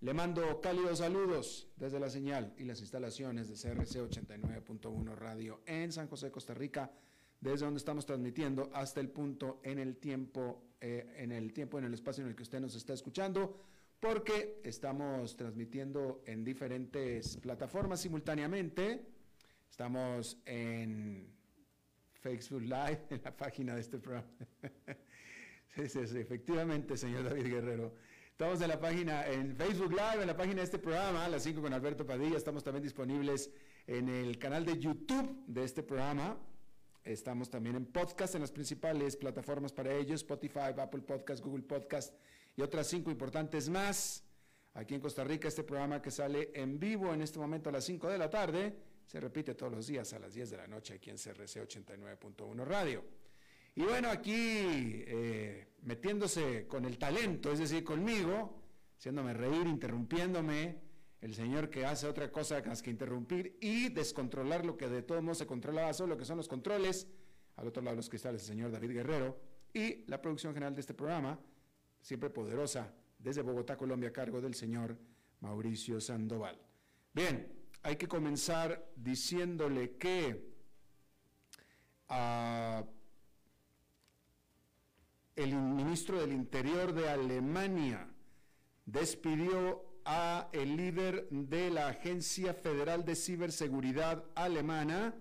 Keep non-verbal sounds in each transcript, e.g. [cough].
le mando cálidos saludos desde la señal y las instalaciones de CRC 89.1 Radio en San José, Costa Rica, desde donde estamos transmitiendo hasta el punto en el tiempo, eh, en el tiempo, en el espacio en el que usted nos está escuchando, porque estamos transmitiendo en diferentes plataformas simultáneamente. Estamos en Facebook Live, [laughs] en la página de este programa. [laughs] sí, sí, sí, efectivamente, señor David Guerrero. Estamos en la página, en Facebook Live, en la página de este programa, a las 5 con Alberto Padilla. Estamos también disponibles en el canal de YouTube de este programa. Estamos también en podcast en las principales plataformas para ellos, Spotify, Apple Podcast, Google Podcast y otras cinco importantes más. Aquí en Costa Rica, este programa que sale en vivo en este momento a las 5 de la tarde, se repite todos los días a las 10 de la noche aquí en CRC 89.1 Radio. Y bueno, aquí eh, metiéndose con el talento, es decir, conmigo, haciéndome reír, interrumpiéndome, el señor que hace otra cosa más que interrumpir y descontrolar lo que de todos modos se controlaba solo, que son los controles, al otro lado de los cristales, el señor David Guerrero, y la producción general de este programa, siempre poderosa, desde Bogotá, Colombia, a cargo del señor Mauricio Sandoval. Bien, hay que comenzar diciéndole que... ah, el ministro del Interior de Alemania despidió a el líder de la Agencia Federal de Ciberseguridad alemana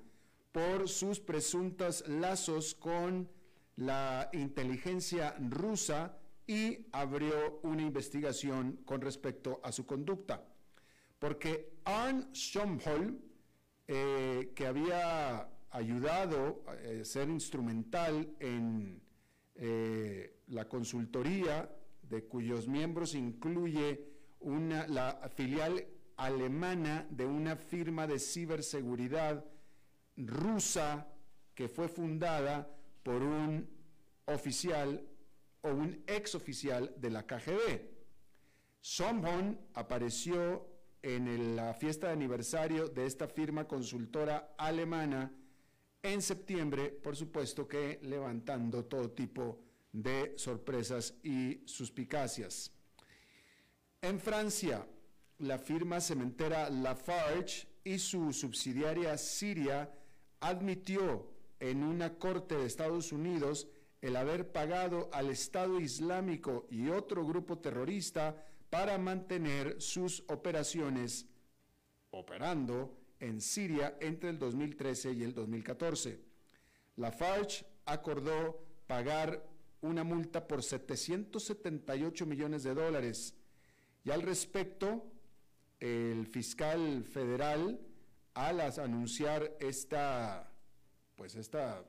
por sus presuntos lazos con la inteligencia rusa y abrió una investigación con respecto a su conducta. Porque Arn Schomholm, eh, que había ayudado a eh, ser instrumental en eh, la consultoría, de cuyos miembros incluye una, la filial alemana de una firma de ciberseguridad rusa que fue fundada por un oficial o un ex oficial de la KGB. Sombon apareció en la fiesta de aniversario de esta firma consultora alemana en septiembre, por supuesto que levantando todo tipo de sorpresas y suspicacias. En Francia, la firma cementera Lafarge y su subsidiaria Siria admitió en una corte de Estados Unidos el haber pagado al Estado Islámico y otro grupo terrorista para mantener sus operaciones operando en Siria entre el 2013 y el 2014. Lafarge acordó pagar una multa por 778 millones de dólares y al respecto, el fiscal federal, al anunciar esta, pues esta,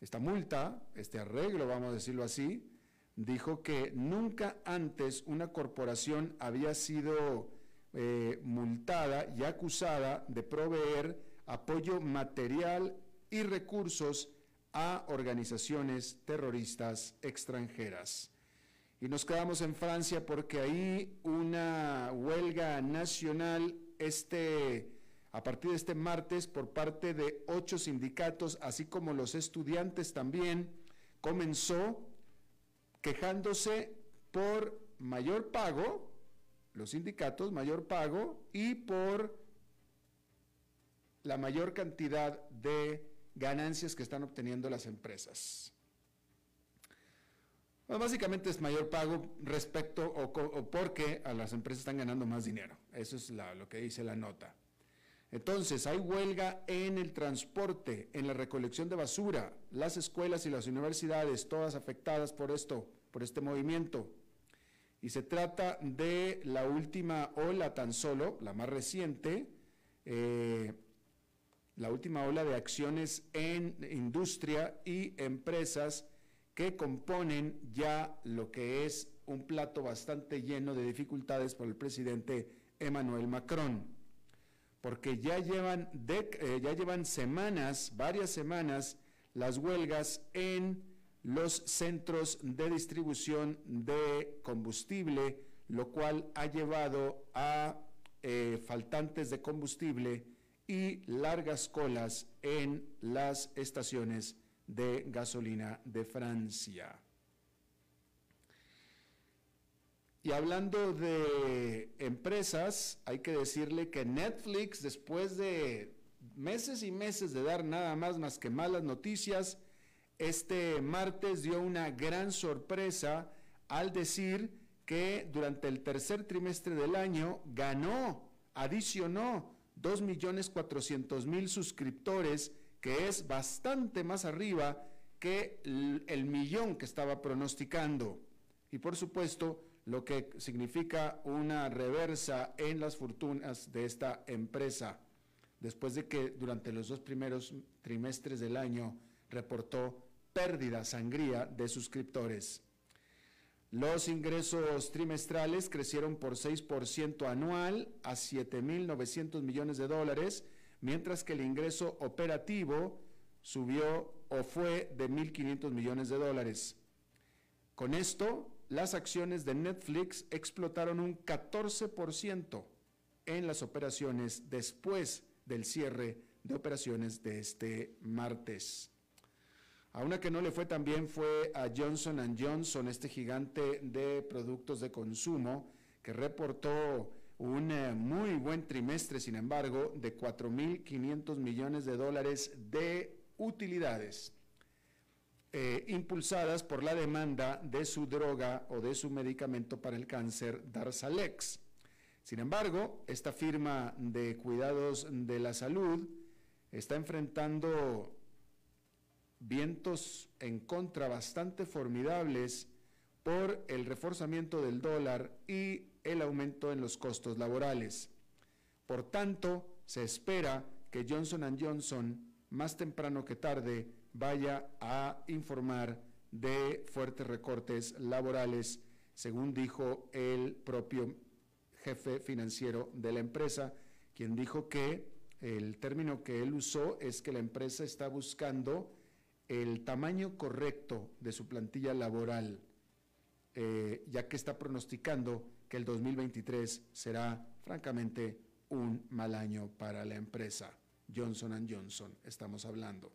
esta multa, este arreglo, vamos a decirlo así, dijo que nunca antes una corporación había sido eh, multada y acusada de proveer apoyo material y recursos a organizaciones terroristas extranjeras. Y nos quedamos en Francia porque ahí una huelga nacional este, a partir de este martes por parte de ocho sindicatos, así como los estudiantes también, comenzó quejándose por mayor pago, los sindicatos mayor pago y por la mayor cantidad de ganancias que están obteniendo las empresas. básicamente es mayor pago respecto o, porque a las empresas están ganando más dinero. Eso es lo que dice la nota. Entonces, hay huelga en el transporte, en la recolección de basura, las escuelas y las universidades, todas afectadas por esto, por este movimiento. Y se trata de la última ola tan solo, la más reciente, eh, la última ola de acciones en industria y empresas que componen ya lo que es un plato bastante lleno de dificultades por el presidente Emmanuel Macron, porque ya llevan, eh, ya llevan semanas, varias semanas, las huelgas en los centros de distribución de combustible, lo cual ha llevado a eh, faltantes de combustible y largas colas en las estaciones de gasolina de Francia. Y hablando de empresas, hay que decirle que Netflix, después de meses y meses de dar nada más más que malas noticias, este martes dio una gran sorpresa al decir que durante el tercer trimestre del año ganó, adicionó 2.400.000 suscriptores, que es bastante más arriba que el, millón que estaba pronosticando. Y por supuesto, lo que significa una reversa en las fortunas de esta empresa, después de que durante los dos primeros trimestres del año reportó pérdida sangría de suscriptores. Los ingresos trimestrales crecieron por 6% anual a 7.900 millones de dólares, mientras que el ingreso operativo subió o fue de 1.500 millones de dólares. Con esto, las acciones de Netflix explotaron un 14% en las operaciones después del cierre de operaciones de este martes. A una que no le fue tan bien fue a Johnson Johnson, este gigante de productos de consumo, que reportó un eh, muy buen trimestre, sin embargo, de 4.500 millones de dólares de utilidades, eh, impulsadas por la demanda de su droga o de su medicamento para el cáncer, Darzalex. Sin embargo, esta firma de cuidados de la salud está enfrentando vientos en contra bastante formidables por el reforzamiento del dólar y el aumento en los costos laborales. Por tanto, se espera que Johnson Johnson, más temprano que tarde, vaya a informar de fuertes recortes laborales, según dijo el propio jefe financiero de la empresa, quien dijo que el término que él usó es que la empresa está buscando el tamaño correcto de su plantilla laboral, eh, ya que está pronosticando que el 2023 será francamente un mal año para la empresa Johnson Johnson, estamos hablando.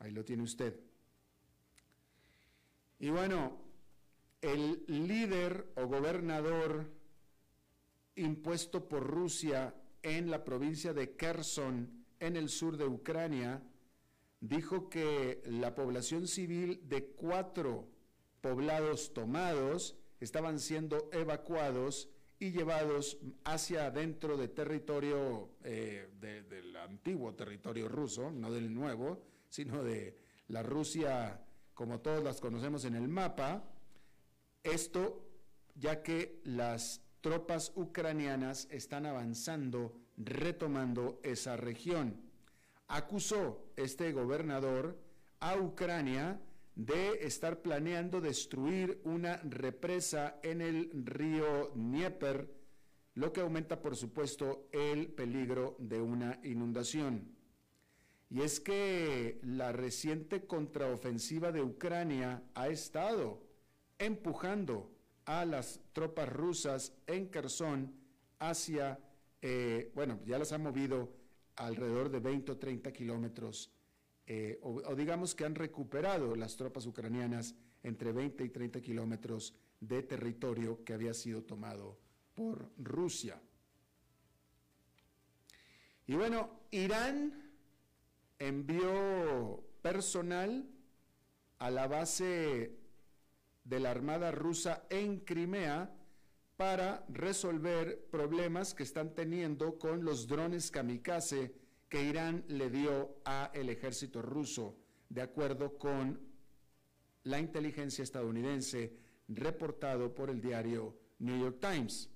Ahí lo tiene usted. Y bueno, el líder o gobernador impuesto por Rusia en la provincia de Kherson, en el sur de Ucrania, dijo que la población civil de cuatro poblados tomados estaban siendo evacuados y llevados hacia adentro de territorio, eh, del antiguo territorio ruso, no del nuevo, sino de la Rusia como todos las conocemos en el mapa. Esto ya que las tropas ucranianas están avanzando, retomando esa región acusó este gobernador a Ucrania de estar planeando destruir una represa en el río Dnieper, lo que aumenta, por supuesto, el peligro de una inundación. Y es que la reciente contraofensiva de Ucrania ha estado empujando a las tropas rusas en Kherson hacia, eh, bueno, ya las han movido alrededor de 20 o 30 kilómetros, eh, o, digamos que han recuperado las tropas ucranianas entre 20 y 30 kilómetros de territorio que había sido tomado por Rusia. Y bueno, Irán envió personal a la base de la Armada rusa en Crimea para resolver problemas que están teniendo con los drones kamikaze que Irán le dio a el ejército ruso, de acuerdo con la inteligencia estadounidense reportado por el diario New York Times.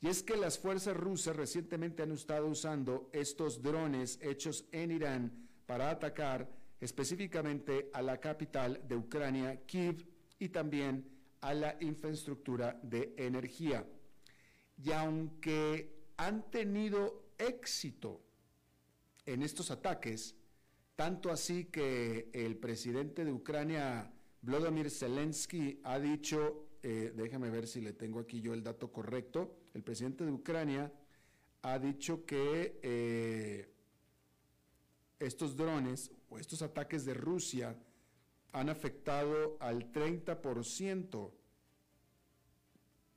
Y es que las fuerzas rusas recientemente han estado usando estos drones hechos en Irán para atacar específicamente a la capital de Ucrania, Kiev, y también a la infraestructura de energía. Y aunque han tenido éxito en estos ataques, tanto así que el presidente de Ucrania, Vladimir Zelensky, ha dicho, eh, déjame ver si le tengo aquí yo el dato correcto, el presidente de Ucrania ha dicho que eh, estos drones o estos ataques de Rusia han afectado al 30%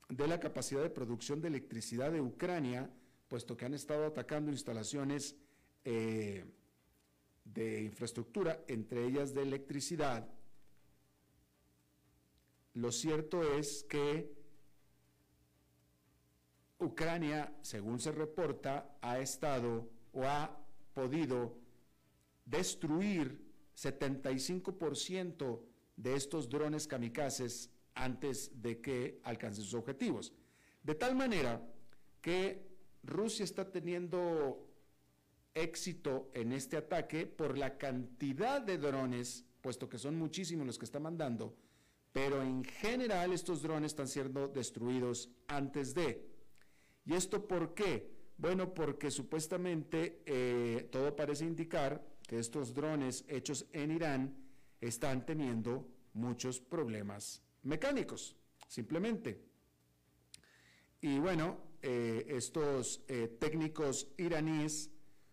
de la capacidad de producción de electricidad de Ucrania, puesto que han estado atacando instalaciones eh, de infraestructura, entre ellas de electricidad. Lo cierto es que Ucrania, según se reporta, ha estado o ha podido destruir 75% de estos drones kamikazes antes de que alcancen sus objetivos. De tal manera que Rusia está teniendo éxito en este ataque por la cantidad de drones, puesto que son muchísimos los que está mandando, pero en general estos drones están siendo destruidos antes de. ¿Y esto por qué? Bueno, porque supuestamente eh, todo parece indicar estos drones hechos en Irán están teniendo muchos problemas mecánicos, simplemente. Y bueno, eh, estos eh, técnicos iraníes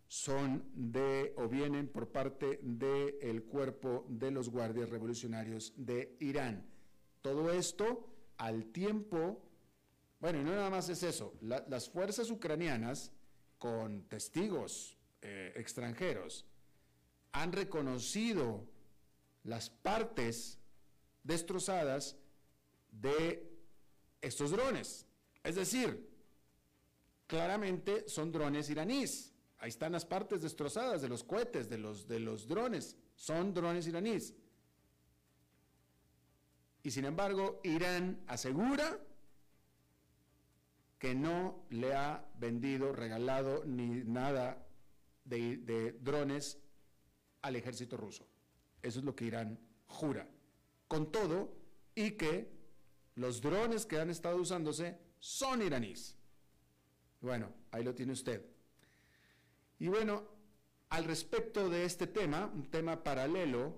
son de o vienen por parte del cuerpo de los guardias revolucionarios de Irán. Todo esto al tiempo, bueno, y no nada más es eso, las fuerzas ucranianas con testigos eh, extranjeros han reconocido las partes destrozadas de estos drones. Es decir, claramente son drones iraníes. Ahí están las partes destrozadas de los cohetes, de los, de los drones. Son drones iraníes. Y sin embargo, Irán asegura que no le ha vendido, regalado ni nada de, de drones al ejército ruso. Eso es lo que Irán jura. Con todo, y que los drones que han estado usándose son iraníes. Bueno, ahí lo tiene usted. Y bueno, al respecto de este tema, un tema paralelo,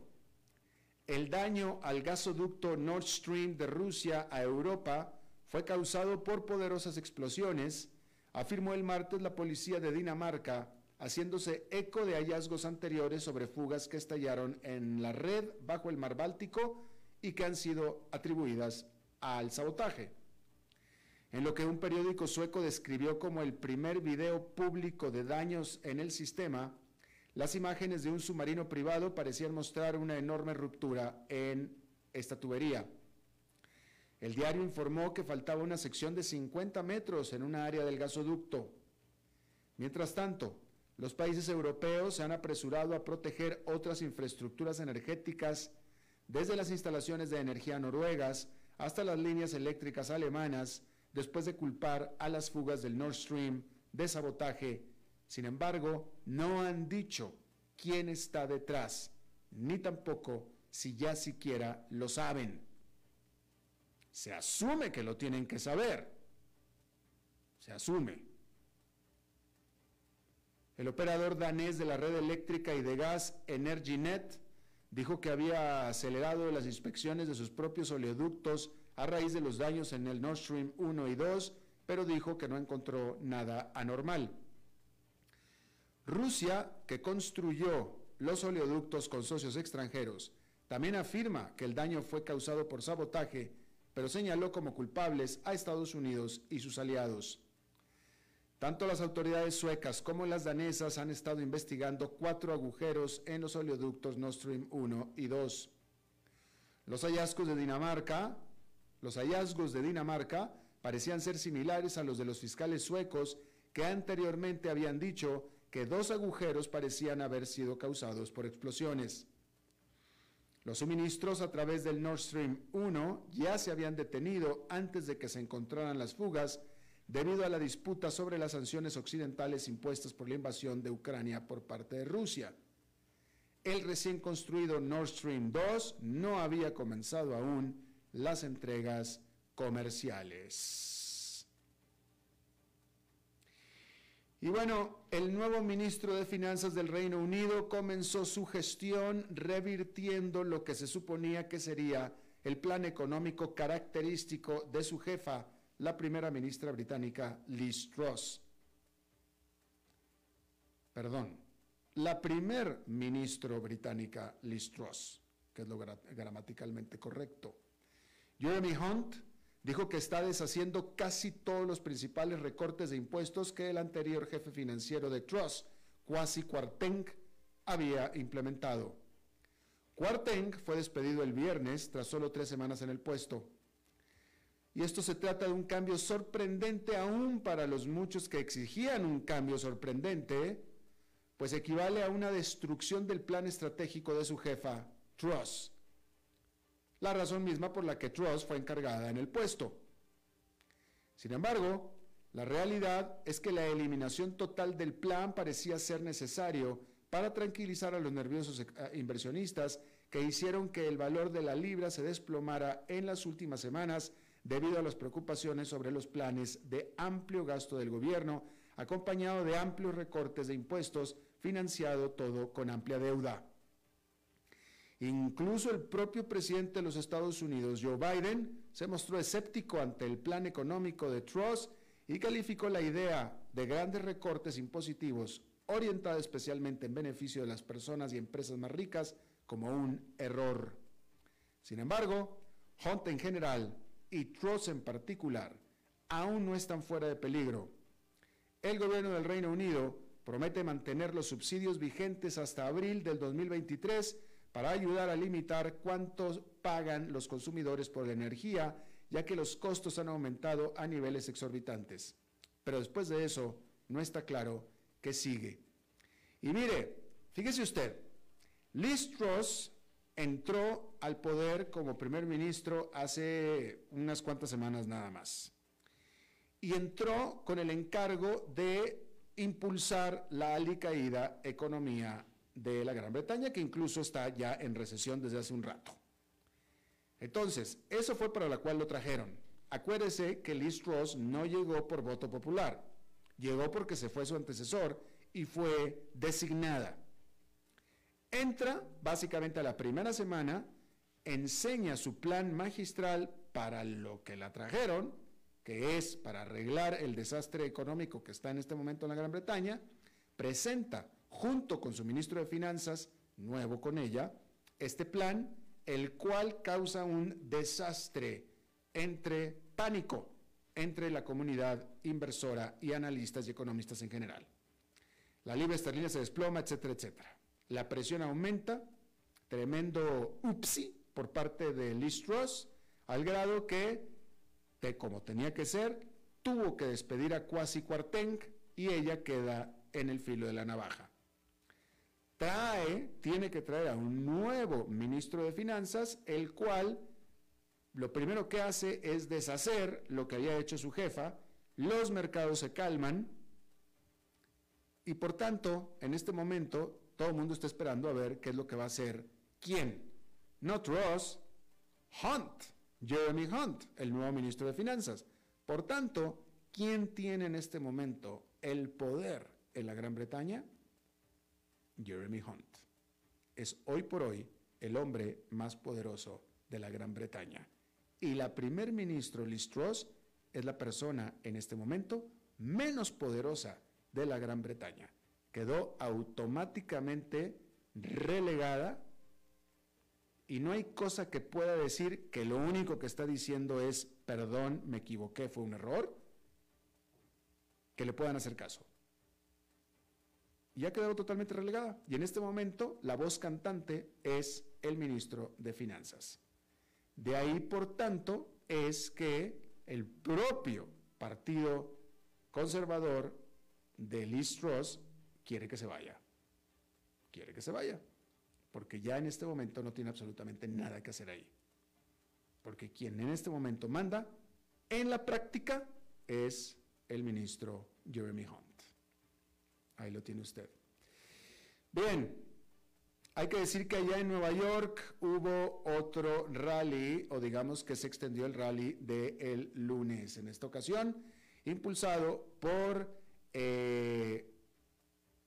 el daño al gasoducto Nord Stream de Rusia a Europa fue causado por poderosas explosiones, afirmó el martes la policía de Dinamarca haciéndose eco de hallazgos anteriores sobre fugas que estallaron en la red bajo el mar Báltico y que han sido atribuidas al sabotaje. En lo que un periódico sueco describió como el primer video público de daños en el sistema, las imágenes de un submarino privado parecían mostrar una enorme ruptura en esta tubería. El diario informó que faltaba una sección de 50 metros en una área del gasoducto. Mientras tanto, los países europeos se han apresurado a proteger otras infraestructuras energéticas, desde las instalaciones de energía noruegas hasta las líneas eléctricas alemanas, después de culpar a las fugas del Nord Stream de sabotaje. Sin embargo, no han dicho quién está detrás, ni tampoco si ya siquiera lo saben. Se asume que lo tienen que saber. Se asume. El operador danés de la red eléctrica y de gas EnergyNet dijo que había acelerado las inspecciones de sus propios oleoductos a raíz de los daños en el Nord Stream 1 y 2 pero dijo que no encontró nada anormal. Rusia, que construyó los oleoductos con socios extranjeros, también afirma que el daño fue causado por sabotaje, pero señaló como culpables a Estados Unidos y sus aliados. Tanto las autoridades suecas como las danesas han estado investigando cuatro agujeros en los oleoductos Nord Stream 1 y 2. Los hallazgos de Dinamarca, los hallazgos de Dinamarca parecían ser similares a los de los fiscales suecos que anteriormente habían dicho que dos agujeros parecían haber sido causados por explosiones. Los suministros a través del Nord Stream 1 ya se habían detenido antes de que se encontraran las fugas debido a la disputa sobre las sanciones occidentales impuestas por la invasión de Ucrania por parte de Rusia. El recién construido Nord Stream 2 no había comenzado aún las entregas comerciales. Y bueno, el nuevo ministro de Finanzas del Reino Unido comenzó su gestión revirtiendo lo que se suponía que sería el plan económico característico de su jefa, la primera ministra británica Liz Truss. Perdón, la primer ministro británica Liz Truss, que es lo gramaticalmente correcto. Jeremy Hunt dijo que está deshaciendo casi todos los principales recortes de impuestos que el anterior jefe financiero de Truss, Kwasi Kwarteng, había implementado. Kwarteng fue despedido el viernes tras solo tres semanas en el puesto. Y esto se trata de un cambio sorprendente aún para los muchos que exigían un cambio sorprendente, pues equivale a una destrucción del plan estratégico de su jefa, Truss la razón misma por la que Truss fue encargada en el puesto. Sin embargo, la realidad es que la eliminación total del plan parecía ser necesario para tranquilizar a los nerviosos eh, inversionistas que hicieron que el valor de la libra se desplomara en las últimas semanas debido a las preocupaciones sobre los planes de amplio gasto del gobierno, acompañado de amplios recortes de impuestos, financiado todo con amplia deuda. Incluso el propio presidente de los Estados Unidos, Joe Biden, se mostró escéptico ante el plan económico de Truss y calificó la idea de grandes recortes impositivos orientada especialmente en beneficio de las personas y empresas más ricas como un error. Sin embargo, Hunt en general y Truss en particular aún no están fuera de peligro. El gobierno del Reino Unido promete mantener los subsidios vigentes hasta abril del 2023 para ayudar a limitar cuántos pagan los consumidores por la energía, ya que los costos han aumentado a niveles exorbitantes. Pero después de eso, no está claro qué sigue. Y mire, fíjese usted, Liz Truss entró al poder como primer ministro hace unas cuantas semanas nada más. Y entró con el encargo de impulsar la alicaída economía de la Gran Bretaña, que incluso está ya en recesión desde hace un rato. Entonces, eso fue para la cual lo trajeron. Acuérdese que Liz Truss no llegó por voto popular, llegó porque se fue su antecesor y fue designada. Entra básicamente a la primera semana, enseña su plan magistral para lo que la trajeron, que es para arreglar el desastre económico que está en este momento en la Gran Bretaña, presenta junto con su ministro de Finanzas, nuevo con ella, este plan, el cual causa un desastre entre pánico entre la comunidad inversora y analistas y economistas en general. La libra esterlina se desploma, etcétera, etcétera. La presión aumenta, tremendo upsi por parte de Liz Truss, al grado que, como tenía que ser, tuvo que despedir a Kwasi Kwarteng y ella queda en el filo de la navaja. Trae, tiene que traer a un nuevo ministro de Finanzas, el cual lo primero que hace es deshacer lo que había hecho su jefa, los mercados se calman y por tanto, en este momento, todo el mundo está esperando a ver qué es lo que va a hacer quién. Not Ross, Hunt, Jeremy Hunt, el nuevo ministro de Finanzas. Por tanto, ¿quién tiene en este momento el poder en la Gran Bretaña? Jeremy Hunt. Es hoy por hoy el hombre más poderoso de la Gran Bretaña. Y la primer ministro Liz Truss es la persona en este momento menos poderosa de la Gran Bretaña. Quedó automáticamente relegada y no hay cosa que pueda decir que lo único que está diciendo es, perdón, me equivoqué, fue un error, que le puedan hacer caso. Y ha quedado totalmente relegada. Y en este momento la voz cantante es el ministro de Finanzas. De ahí, por tanto, es que el propio partido conservador de Liz Truss quiere que se vaya. Quiere que se vaya porque ya en este momento no tiene absolutamente nada que hacer ahí. Porque quien en este momento manda en la práctica es el ministro Jeremy Hunt. Ahí lo tiene usted. Bien, hay que decir que allá en Nueva York hubo otro rally, o digamos que se extendió el rally del lunes, en esta ocasión, impulsado por eh,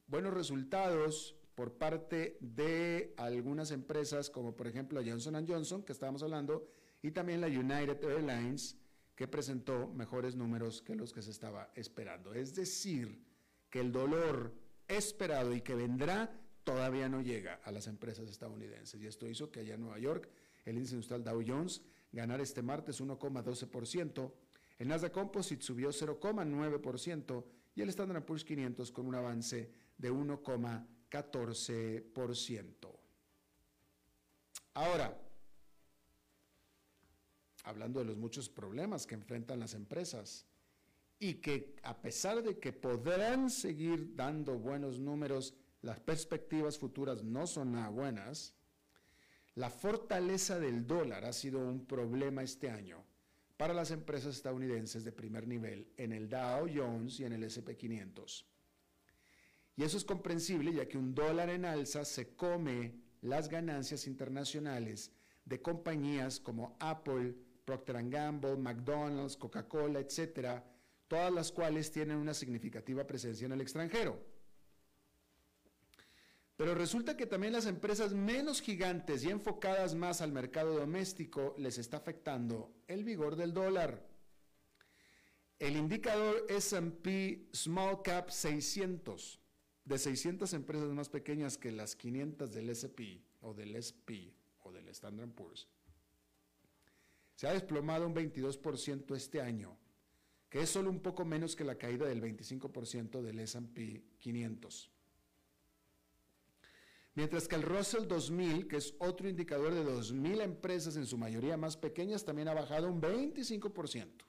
buenos resultados por parte de algunas empresas como por ejemplo Johnson Johnson, que estábamos hablando, y también la United Airlines, que presentó mejores números que los que se estaba esperando. Es decir, que el dolor esperado y que vendrá todavía no llega a las empresas estadounidenses. Y esto hizo que allá en Nueva York el índice industrial Dow Jones ganara este martes 1,12%, el Nasdaq Composite subió 0,9% y el Standard Poor's 500 con un avance de 1,5%. 14%. Ahora, hablando de los muchos problemas que enfrentan las empresas y que a pesar de que podrán seguir dando buenos números, las perspectivas futuras no son nada buenas, la fortaleza del dólar ha sido un problema este año para las empresas estadounidenses de primer nivel en el Dow Jones y en el SP 500. Y eso es comprensible ya que un dólar en alza se come las ganancias internacionales de compañías como Apple, Procter Gamble, McDonald's, Coca-Cola, etcétera, todas las cuales tienen una significativa presencia en el extranjero. Pero resulta que también las empresas menos gigantes y enfocadas más al mercado doméstico les está afectando el vigor del dólar. El indicador SP Small Cap 600 de 600 empresas más pequeñas que las 500 del SP o del SP o del Standard Poor's, se ha desplomado un 22% este año, que es solo un poco menos que la caída del 25% del S&P 500. Mientras que el Russell 2000, que es otro indicador de 2.000 empresas, en su mayoría más pequeñas, también ha bajado un 25%.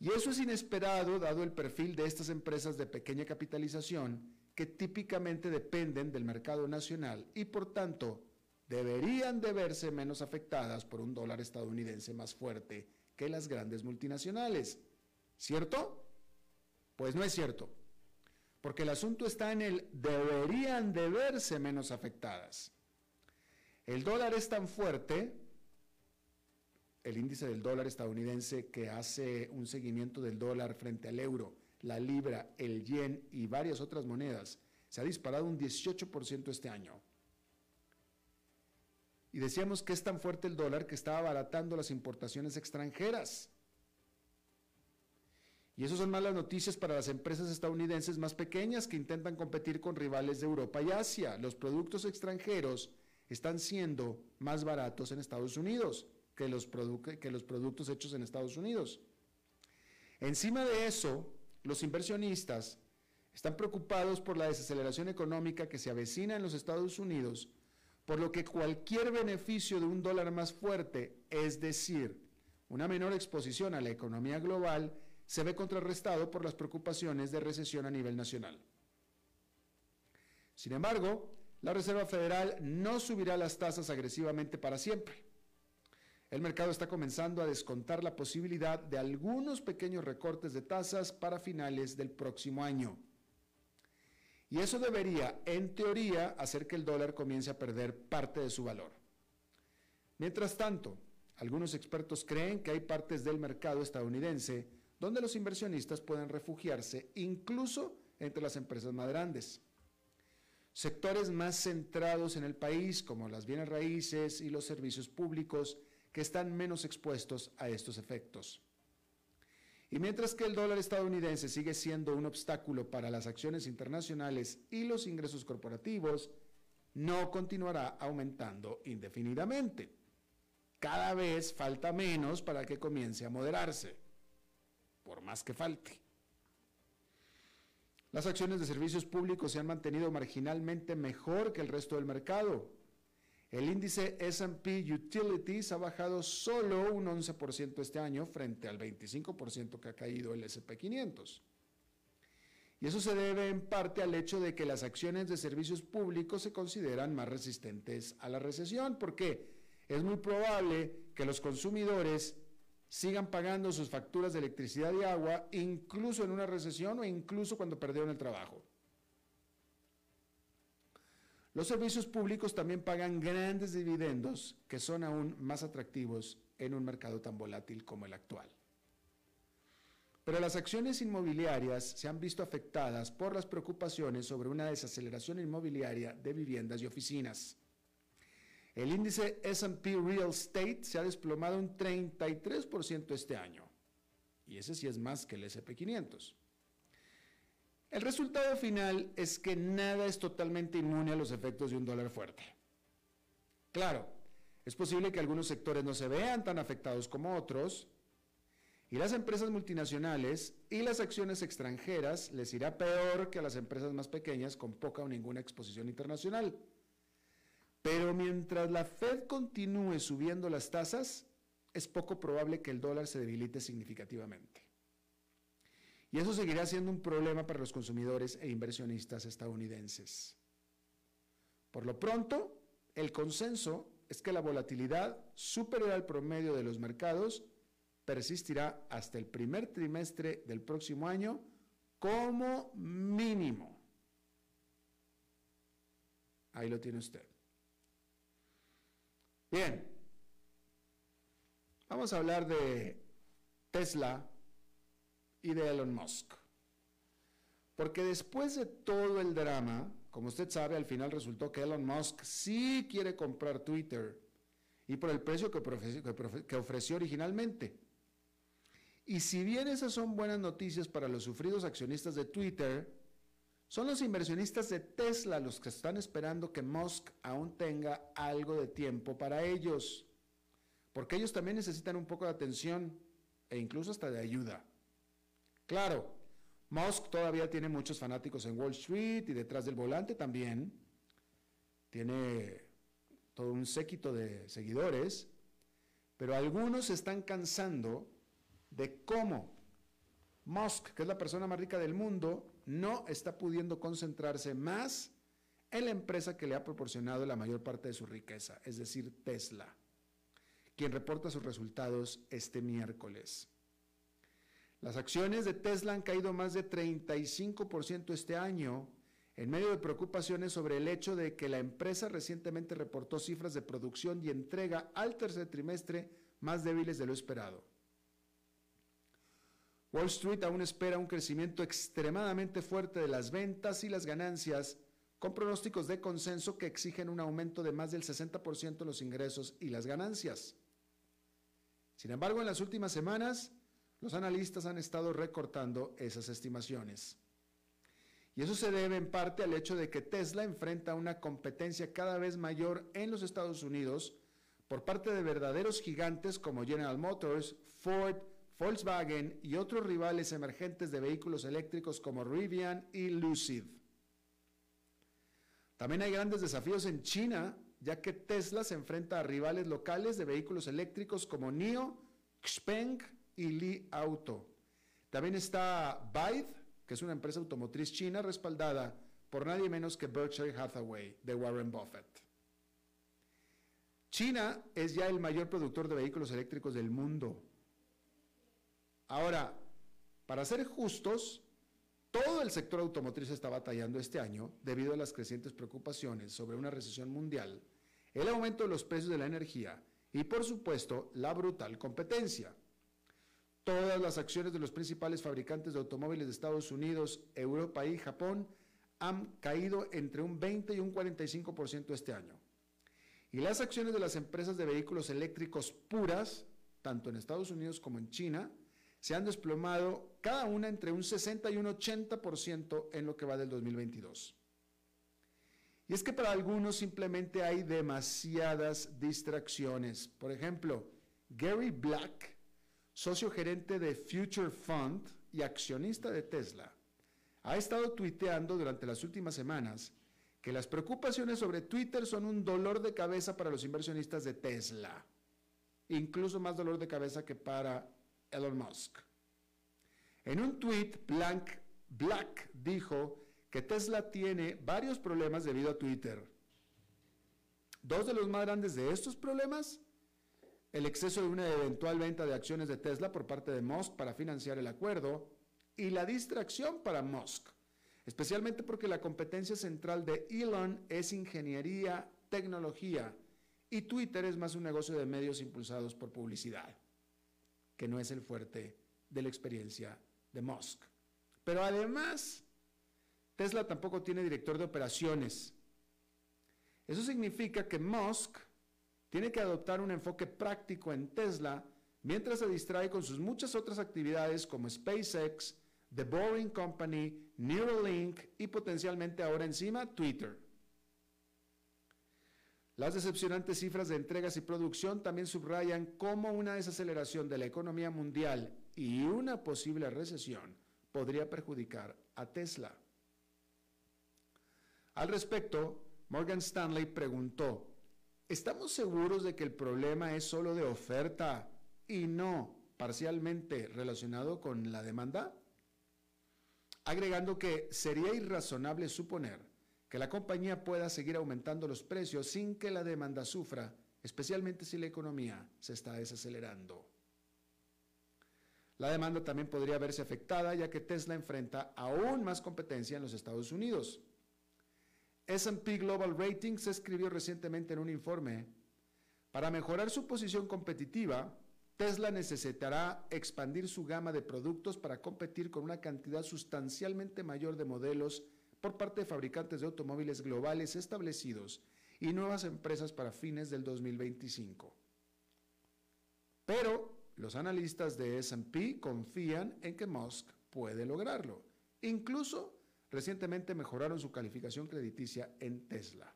Y eso es inesperado dado el perfil de estas empresas de pequeña capitalización que típicamente dependen del mercado nacional y por tanto deberían de verse menos afectadas por un dólar estadounidense más fuerte que las grandes multinacionales. ¿Cierto? Pues no es cierto, porque el asunto está en el deberían de verse menos afectadas. El dólar es tan fuerte el índice del dólar estadounidense que hace un seguimiento del dólar frente al euro, la libra, el yen y varias otras monedas, se ha disparado un 18% este año. Y decíamos que es tan fuerte el dólar que está abaratando las importaciones extranjeras. Y eso son malas noticias para las empresas estadounidenses más pequeñas que intentan competir con rivales de Europa y Asia. Los productos extranjeros están siendo más baratos en Estados Unidos que los, los productos hechos en Estados Unidos. Encima de eso, los inversionistas están preocupados por la desaceleración económica que se avecina en los Estados Unidos, por lo que cualquier beneficio de un dólar más fuerte, es decir, una menor exposición a la economía global, se ve contrarrestado por las preocupaciones de recesión a nivel nacional. Sin embargo, la Reserva Federal no subirá las tasas agresivamente para siempre. El mercado está comenzando a descontar la posibilidad de algunos pequeños recortes de tasas para finales del próximo año. Y eso debería, en teoría, hacer que el dólar comience a perder parte de su valor. Mientras tanto, algunos expertos creen que hay partes del mercado estadounidense donde los inversionistas pueden refugiarse, incluso entre las empresas más grandes. Sectores más centrados en el país, como las bienes raíces y los servicios públicos, que están menos expuestos a estos efectos. Y mientras que el dólar estadounidense sigue siendo un obstáculo para las acciones internacionales y los ingresos corporativos, no continuará aumentando indefinidamente. Cada vez falta menos para que comience a moderarse, por más que falte. Las acciones de servicios públicos se han mantenido marginalmente mejor que el resto del mercado. El índice SP Utilities ha bajado solo un 11% este año frente al 25% que ha caído el SP500. Y eso se debe en parte al hecho de que las acciones de servicios públicos se consideran más resistentes a la recesión, porque es muy probable que los consumidores sigan pagando sus facturas de electricidad y agua incluso en una recesión o incluso cuando perdieron el trabajo. Los servicios públicos también pagan grandes dividendos que son aún más atractivos en un mercado tan volátil como el actual. Pero las acciones inmobiliarias se han visto afectadas por las preocupaciones sobre una desaceleración inmobiliaria de viviendas y oficinas. El índice SP Real Estate se ha desplomado un 33% este año, y ese sí es más que el SP500. El resultado final es que nada es totalmente inmune a los efectos de un dólar fuerte. Claro, es posible que algunos sectores no se vean tan afectados como otros, y las empresas multinacionales y las acciones extranjeras les irá peor que a las empresas más pequeñas con poca o ninguna exposición internacional. Pero mientras la Fed continúe subiendo las tasas, es poco probable que el dólar se debilite significativamente. Y eso seguirá siendo un problema para los consumidores e inversionistas estadounidenses. Por lo pronto, el consenso es que la volatilidad superior al promedio de los mercados persistirá hasta el primer trimestre del próximo año como mínimo. Ahí lo tiene usted. Bien, vamos a hablar de Tesla y de Elon Musk. Porque después de todo el drama, como usted sabe, al final resultó que Elon Musk sí quiere comprar Twitter y por el precio que, ofreció originalmente. Y si bien esas son buenas noticias para los sufridos accionistas de Twitter, son los inversionistas de Tesla los que están esperando que Musk aún tenga algo de tiempo para ellos, porque ellos también necesitan un poco de atención e incluso hasta de ayuda. Claro, Musk todavía tiene muchos fanáticos en Wall Street y detrás del volante también. Tiene todo un séquito de seguidores, pero algunos están cansando de cómo Musk, que es la persona más rica del mundo, no está pudiendo concentrarse más en la empresa que le ha proporcionado la mayor parte de su riqueza, es decir, Tesla, quien reporta sus resultados este miércoles. Las acciones de Tesla han caído más de 35% este año, en medio de preocupaciones sobre el hecho de que la empresa recientemente reportó cifras de producción y entrega al tercer trimestre más débiles de lo esperado. Wall Street aún espera un crecimiento extremadamente fuerte de las ventas y las ganancias, con pronósticos de consenso que exigen un aumento de más del 60% en los ingresos y las ganancias. Sin embargo, en las últimas semanas, los analistas han estado recortando esas estimaciones. Y eso se debe en parte al hecho de que Tesla enfrenta una competencia cada vez mayor en los Estados Unidos por parte de verdaderos gigantes como General Motors, Ford, Volkswagen y otros rivales emergentes de vehículos eléctricos como Rivian y Lucid. También hay grandes desafíos en China, ya que Tesla se enfrenta a rivales locales de vehículos eléctricos como NIO, Xpeng y Li Auto. También está BYD, que es una empresa automotriz china respaldada por nadie menos que Berkshire Hathaway de Warren Buffett. China es ya el mayor productor de vehículos eléctricos del mundo. Ahora, para ser justos, todo el sector automotriz está batallando este año debido a las crecientes preocupaciones sobre una recesión mundial, el aumento de los precios de la energía y, por supuesto, la brutal competencia. Todas las acciones de los principales fabricantes de automóviles de Estados Unidos, Europa y Japón han caído entre un 20 y un 45% este año. Y las acciones de las empresas de vehículos eléctricos puras, tanto en Estados Unidos como en China, se han desplomado cada una entre un 60 y un 80% en lo que va del 2022. Y es que para algunos simplemente hay demasiadas distracciones. Por ejemplo, Gary Black, socio gerente de Future Fund y accionista de Tesla, ha estado tuiteando durante las últimas semanas que las preocupaciones sobre Twitter son un dolor de cabeza para los inversionistas de Tesla, incluso más dolor de cabeza que para Elon Musk. En un tweet, Black, Black dijo que Tesla tiene varios problemas debido a Twitter. Dos de los más grandes de estos problemas, el exceso de una eventual venta de acciones de Tesla por parte de Musk para financiar el acuerdo y la distracción para Musk, especialmente porque la competencia central de Elon es ingeniería, tecnología y Twitter es más un negocio de medios impulsados por publicidad que no es el fuerte de la experiencia de Musk. Pero además, Tesla tampoco tiene director de operaciones. Eso significa que Musk tiene que adoptar un enfoque práctico en Tesla mientras se distrae con sus muchas otras actividades como SpaceX, The Boring Company, Neuralink y potencialmente ahora encima Twitter. Las decepcionantes cifras de entregas y producción también subrayan cómo una desaceleración de la economía mundial y una posible recesión podría perjudicar a Tesla. Al respecto, Morgan Stanley preguntó, ¿estamos seguros de que el problema es solo de oferta y no parcialmente relacionado con la demanda? Agregando que sería irrazonable suponer que la compañía pueda seguir aumentando los precios sin que la demanda sufra, especialmente si la economía se está desacelerando. La demanda también podría verse afectada ya que Tesla enfrenta aún más competencia en los Estados Unidos. SP Global Ratings escribió recientemente en un informe, para mejorar su posición competitiva, Tesla necesitará expandir su gama de productos para competir con una cantidad sustancialmente mayor de modelos por parte de fabricantes de automóviles globales establecidos y nuevas empresas para fines del 2025. Pero los analistas de SP confían en que Musk puede lograrlo. Incluso recientemente mejoraron su calificación crediticia en Tesla.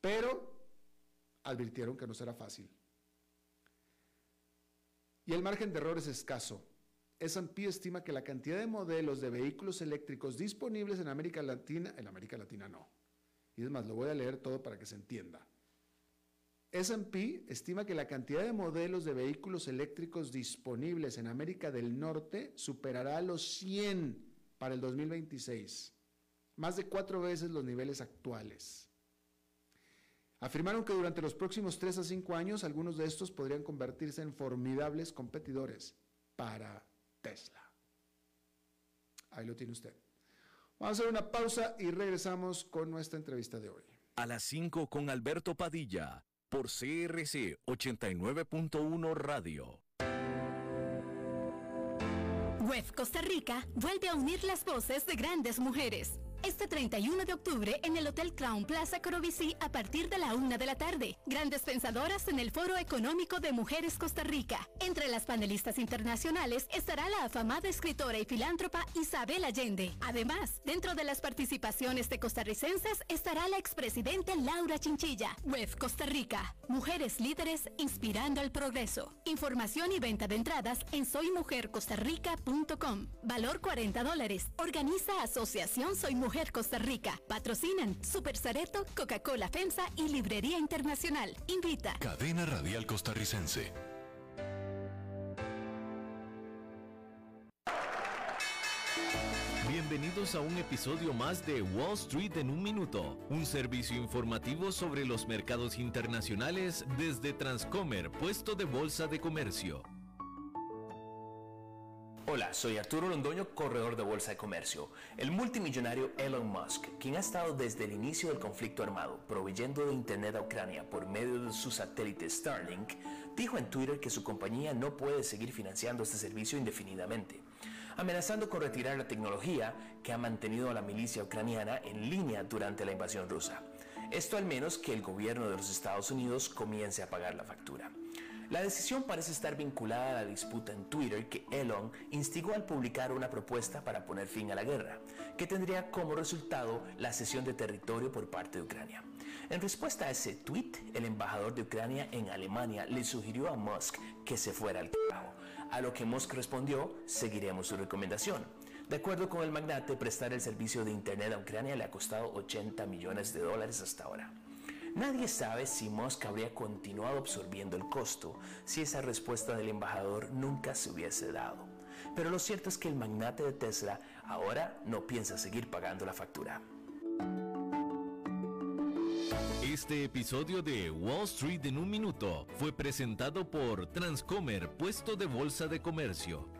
Pero advirtieron que no será fácil. Y el margen de error es escaso. S&P estima que la cantidad de modelos de vehículos eléctricos disponibles en América Latina, en América Latina no. Y es más, lo voy a leer todo para que se entienda. S&P estima que la cantidad de modelos de vehículos eléctricos disponibles en América del Norte superará los 100 para el 2026, más de cuatro veces los niveles actuales. Afirmaron que durante los próximos tres a cinco años algunos de estos podrían convertirse en formidables competidores para Tesla. Ahí lo tiene usted. Vamos a hacer una pausa y regresamos con nuestra entrevista de hoy. A las 5 con Alberto Padilla, por CRC 89.1 Radio. Web Costa Rica vuelve a unir las voces de grandes mujeres este 31 de octubre en el Hotel Crown Plaza Corobicí a partir de la una de la tarde. Grandes pensadoras en el Foro Económico de Mujeres Costa Rica. Entre las panelistas internacionales estará la afamada escritora y filántropa Isabel Allende. Además, dentro de las participaciones de costarricenses estará la expresidente Laura Chinchilla. Web Costa Rica. Mujeres líderes inspirando el progreso. Información y venta de entradas en soymujercostarrica.com. Valor 40 dólares. Organiza Asociación Soy Mujer Costa Rica. Patrocinan Super Sareto, Coca-Cola FEMSA y Librería Internacional. Invita. Cadena Radial Costarricense. Bienvenidos a un episodio más de Wall Street en un minuto, un servicio informativo sobre los mercados internacionales desde Transcomer, puesto de bolsa de comercio. Hola, soy Arturo Londoño, corredor de Bolsa de Comercio. El multimillonario Elon Musk, quien ha estado desde el inicio del conflicto armado proveyendo de Internet a Ucrania por medio de su satélite Starlink, dijo en Twitter que su compañía no puede seguir financiando este servicio indefinidamente, amenazando con retirar la tecnología que ha mantenido a la milicia ucraniana en línea durante la invasión rusa. Esto al menos que el gobierno de los Estados Unidos comience a pagar la factura. La decisión parece estar vinculada a la disputa en Twitter que Elon instigó al publicar una propuesta para poner fin a la guerra, que tendría como resultado la cesión de territorio por parte de Ucrania. En respuesta a ese tweet, el embajador de Ucrania en Alemania le sugirió a Musk que se fuera al trabajo, a lo que Musk respondió, seguiremos su recomendación. De acuerdo con el magnate, prestar el servicio de Internet a Ucrania le ha costado 80 millones de dólares hasta ahora. Nadie sabe si Musk habría continuado absorbiendo el costo si esa respuesta del embajador nunca se hubiese dado. Pero lo cierto es que el magnate de Tesla ahora no piensa seguir pagando la factura. Este episodio de Wall Street en un minuto fue presentado por Transcomer, puesto de bolsa de comercio.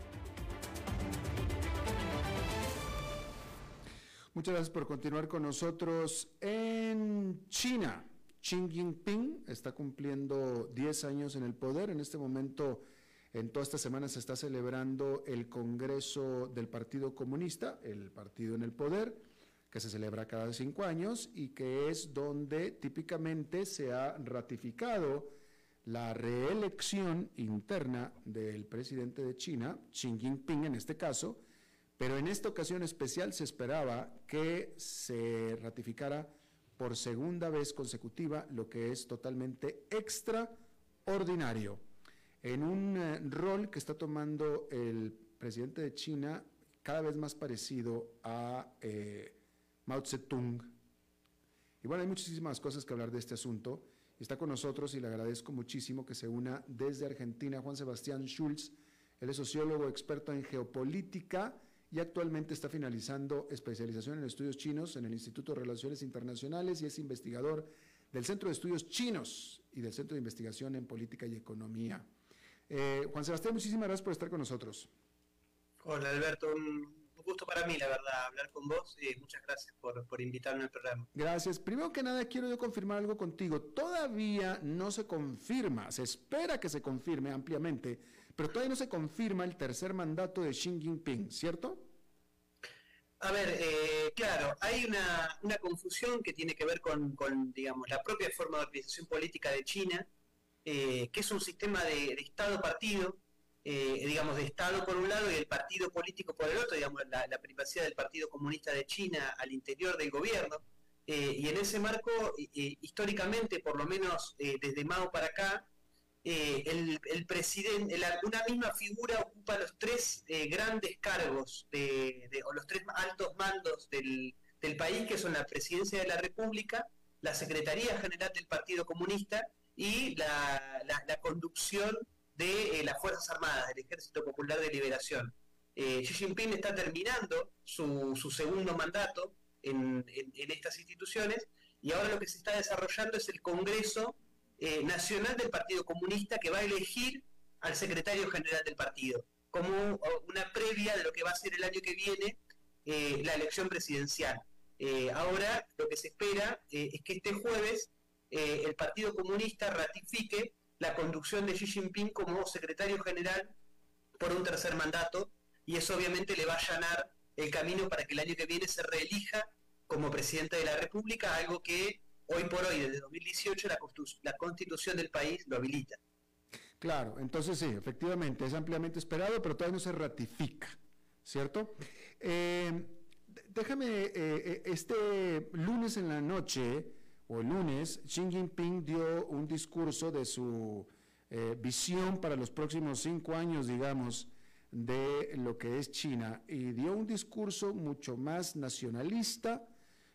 Muchas gracias por continuar con nosotros. En China, Xi Jinping está cumpliendo 10 años en el poder. En este momento, en toda esta semana se está celebrando el Congreso del Partido Comunista, el partido en el poder, que se celebra cada cinco años y que es donde típicamente se ha ratificado la reelección interna del presidente de China, Xi Jinping en este caso, pero en esta ocasión especial se esperaba que se ratificara por segunda vez consecutiva, lo que es totalmente extraordinario. En un eh, rol que está tomando el presidente de China cada vez más parecido a eh, Mao Zedong. Y bueno, hay muchísimas cosas que hablar de este asunto. Está con nosotros y le agradezco muchísimo que se una desde Argentina Juan Sebastián Schulz. Él es sociólogo experto en geopolítica y actualmente está finalizando especialización en estudios chinos en el Instituto de Relaciones Internacionales y es investigador del Centro de Estudios Chinos y del Centro de Investigación en Política y Economía. Eh, Juan Sebastián, muchísimas gracias por estar con nosotros. Hola Alberto, un gusto para mí, la verdad, hablar con vos y muchas gracias por, por invitarme al programa. Gracias. Primero que nada, quiero yo confirmar algo contigo. Todavía no se confirma, se espera que se confirme ampliamente pero todavía no se confirma el tercer mandato de Xi Jinping, ¿cierto? A ver, eh, claro, hay una, confusión que tiene que ver con, digamos, la propia forma de organización política de China, eh, que es un sistema de, Estado-partido, eh, digamos, de Estado por un lado y el partido político por el otro, digamos, la, la privacidad del Partido Comunista de China al interior del gobierno. y en ese marco, históricamente, por lo menos desde Mao para acá, eh, el, presidente, una misma figura ocupa los tres eh, grandes cargos de, o los tres altos mandos del, país, que son la presidencia de la República, la Secretaría General del Partido Comunista y la, conducción de eh, las Fuerzas Armadas, del Ejército Popular de Liberación. Xi Jinping está terminando su, segundo mandato en estas instituciones y ahora lo que se está desarrollando es el Congreso eh, nacional del Partido Comunista que va a elegir al secretario general del partido, como una previa de lo que va a ser el año que viene eh, la elección presidencial. Eh, ahora lo que se espera es que este jueves el Partido Comunista ratifique la conducción de Xi Jinping como secretario general por un tercer mandato y eso obviamente le va a allanar el camino para que el año que viene se reelija como presidente de la República, algo que hoy por hoy, desde 2018, la, la constitución del país lo habilita. Claro, entonces sí, efectivamente, es ampliamente esperado, pero todavía no se ratifica, ¿cierto? Eh, déjame, eh, eh, este lunes en la noche, o lunes, Xi Jinping dio un discurso de su visión para los próximos cinco años, digamos, de lo que es China y dio un discurso mucho más nacionalista.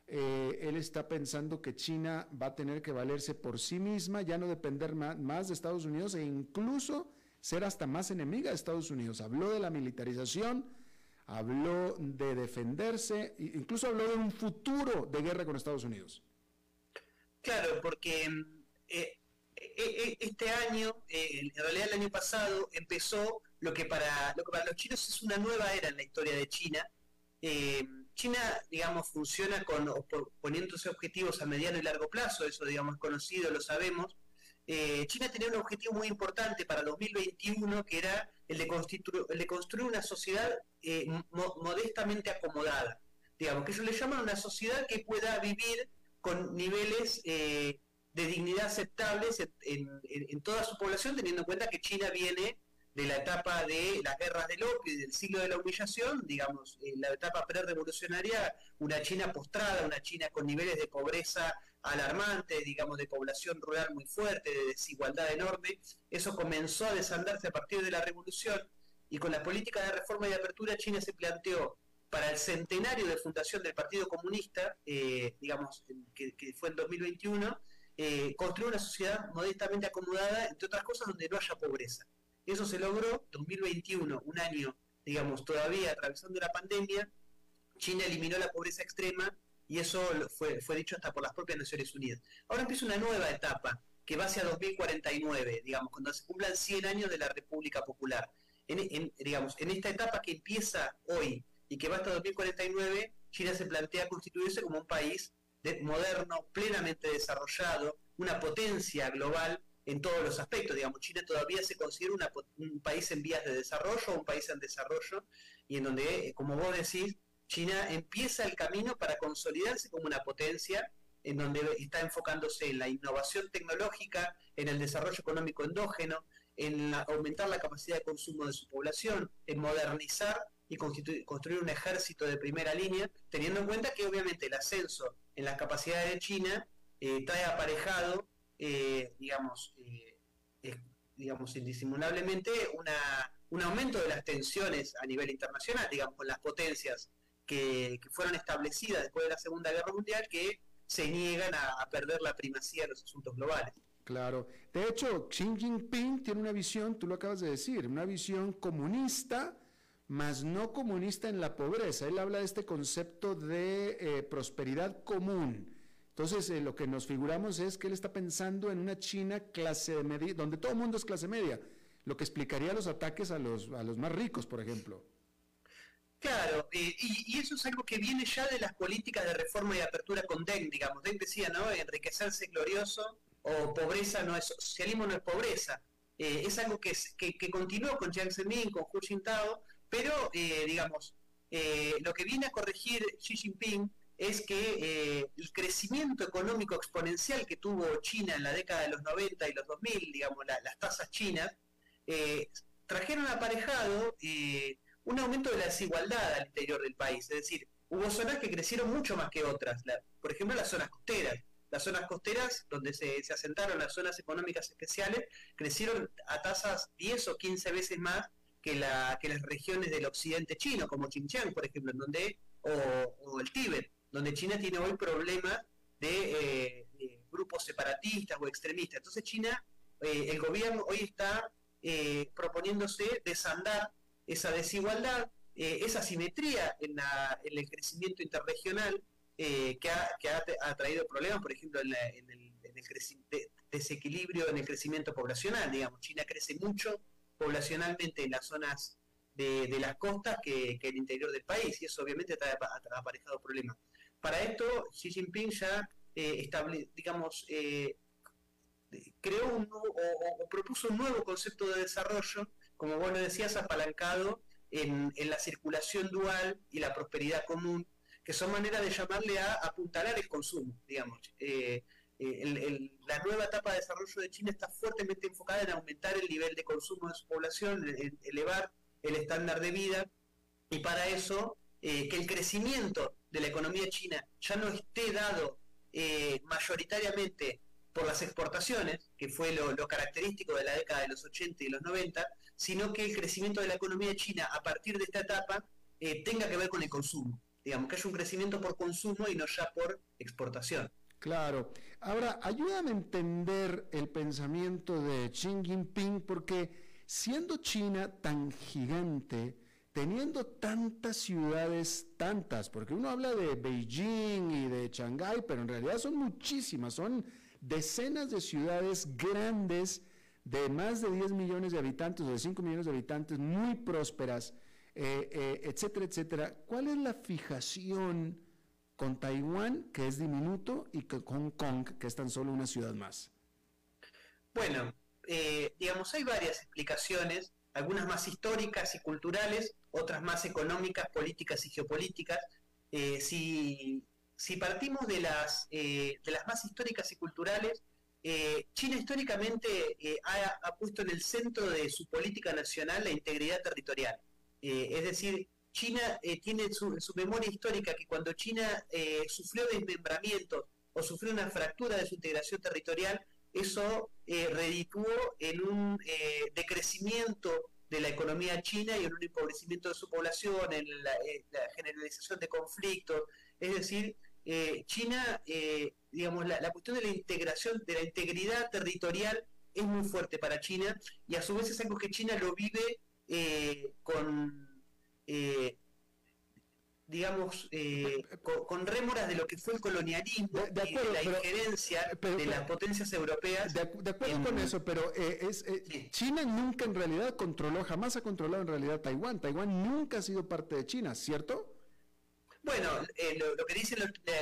Eh, él está pensando que China va a tener que valerse por sí misma, ya no depender más, de Estados Unidos e incluso ser hasta más enemiga de Estados Unidos. Habló de la militarización, habló de defenderse, incluso habló de un futuro de guerra con Estados Unidos. Claro, porque eh, eh, este año, en realidad el año pasado, empezó lo que para, lo que para los chinos es una nueva era en la historia de China. Eh, China, digamos, funciona con poniéndose objetivos a mediano y largo plazo, eso, digamos, es conocido, lo sabemos. Eh, China tenía un objetivo muy importante para 2021, que era el de, el de construir una sociedad eh, modestamente acomodada. Digamos, que ellos le llaman una sociedad que pueda vivir con niveles de dignidad aceptables en, toda su población, teniendo en cuenta que China viene de la etapa de las guerras del opio y del siglo de la humillación, digamos, en la etapa pre-revolucionaria, una China postrada, una China con niveles de pobreza alarmantes, digamos, de población rural muy fuerte, de desigualdad enorme. Eso comenzó a desandarse a partir de la revolución y con la política de reforma y de apertura China se planteó para el centenario de fundación del Partido Comunista, eh, digamos, que, fue en 2021, eh, construir una sociedad modestamente acomodada, entre otras cosas, donde no haya pobreza. Eso se logró 2021, un año, digamos, todavía atravesando la pandemia. China eliminó la pobreza extrema y eso fue, fue dicho hasta por las propias Naciones Unidas. Ahora empieza una nueva etapa que va hacia 2049, digamos, cuando se cumplan 100 años de la República Popular. En, digamos, en esta etapa que empieza hoy y que va hasta 2049, China se plantea constituirse como un país moderno, plenamente desarrollado, una potencia global en todos los aspectos. Digamos, China todavía se considera un país en vías de desarrollo, un país en desarrollo, y en donde, eh, como vos decís, China empieza el camino para consolidarse como una potencia, en donde está enfocándose en la innovación tecnológica, en el desarrollo económico endógeno, en aumentar la capacidad de consumo de su población, en modernizar y construir un ejército de primera línea, teniendo en cuenta que obviamente el ascenso en las capacidades de China eh, trae aparejado eh, digamos, eh, digamos, indisimulablemente una, un aumento de las tensiones a nivel internacional, digamos, con las potencias que, fueron establecidas después de la Segunda Guerra Mundial que se niegan a, perder la primacía de los asuntos globales. Claro. De hecho, Xi Jinping tiene una visión, tú lo acabas de decir, una visión comunista, más no comunista en la pobreza. Él habla de este concepto de eh, prosperidad común entonces, eh, lo que nos figuramos es que él está pensando en una China clase media, donde todo el mundo es clase media, lo que explicaría los ataques a los, a los más ricos, por ejemplo. Claro, eh, y, eso es algo que viene ya de las políticas de reforma y apertura con Deng, digamos. Deng decía, ¿no? Enriquecerse glorioso o pobreza no es, socialismo no es pobreza. Eh, es algo que, que, continuó con Jiang Zemin, con Hu Jintao, pero, digamos, lo que viene a corregir Xi Jinping es que eh, el crecimiento económico exponencial que tuvo China en la década de los 90 y los 2000, digamos, las tasas chinas, eh, trajeron aparejado eh, un aumento de la desigualdad al interior del país. Es decir, hubo zonas que crecieron mucho más que otras. por ejemplo, las zonas costeras. Las zonas costeras, donde se, asentaron las zonas económicas especiales, crecieron a tasas 10 o 15 veces más que, la, que las regiones del occidente chino, como Xinjiang, por ejemplo, en donde, o el Tíbet donde China tiene hoy problemas de, eh, grupos separatistas o extremistas. Entonces China, eh, el gobierno hoy está eh, proponiéndose desandar esa desigualdad, esa simetría en, el crecimiento interregional que, ha, traído problemas, por ejemplo, en, el, desequilibrio en el crecimiento poblacional. Digamos, China crece mucho poblacionalmente en las zonas de, las costas que, que, el interior del país, y eso obviamente ha aparejado problemas. Para esto, Xi Jinping ya eh, digamos, eh, creó un, o, propuso un nuevo concepto de desarrollo, como vos lo decías, apalancado en, la circulación dual y la prosperidad común, que son maneras de llamarle a apuntalar el consumo, digamos. Eh, la nueva etapa de desarrollo de China está fuertemente enfocada en aumentar el nivel de consumo de su población, en elevar el estándar de vida, y para eso que el crecimiento de la economía china ya no esté dado eh, mayoritariamente por las exportaciones, que fue lo, característico de la década de los 80 y los 90, sino que el crecimiento de la economía china a partir de esta etapa eh, tenga que ver con el consumo. Digamos, que haya un crecimiento por consumo y no ya por exportación. Claro. Ahora, ayúdame a entender el pensamiento de Xi Jinping, porque siendo China tan gigante, teniendo tantas ciudades, tantas, porque uno habla de Beijing y de Shanghái, pero en realidad son muchísimas, son decenas de ciudades grandes de más de 10 millones de habitantes o de 5 millones de habitantes, muy prósperas, eh, eh, etcétera, etcétera. ¿Cuál es la fijación con Taiwán, que es diminuto, y con Hong Kong, que es tan solo una ciudad más? Bueno, eh, digamos, hay varias explicaciones, algunas más históricas y culturales, otras más económicas, políticas y geopolíticas. Eh, si, partimos de las, eh, de las más históricas y culturales, eh, China históricamente ha, puesto en el centro de su política nacional la integridad territorial. es decir, China tiene en su, su, memoria histórica que cuando China sufrió desmembramiento o sufrió una fractura de su integración territorial, eso redituó en un decrecimiento de la economía china y en un empobrecimiento de su población, en la, generalización de conflictos. Es decir, eh, China, eh, digamos, la, cuestión de la integración, de la integridad territorial es muy fuerte para China y a su vez es algo que China lo vive eh, con digamos, eh, con, rémoras de lo que fue el colonialismo y de la injerencia de las potencias europeas. De, acuerdo con eso, pero eh, es, eh, China nunca en realidad controló, jamás ha controlado en realidad Taiwán. Taiwán nunca ha sido parte de China, ¿cierto? Bueno, lo, que dice,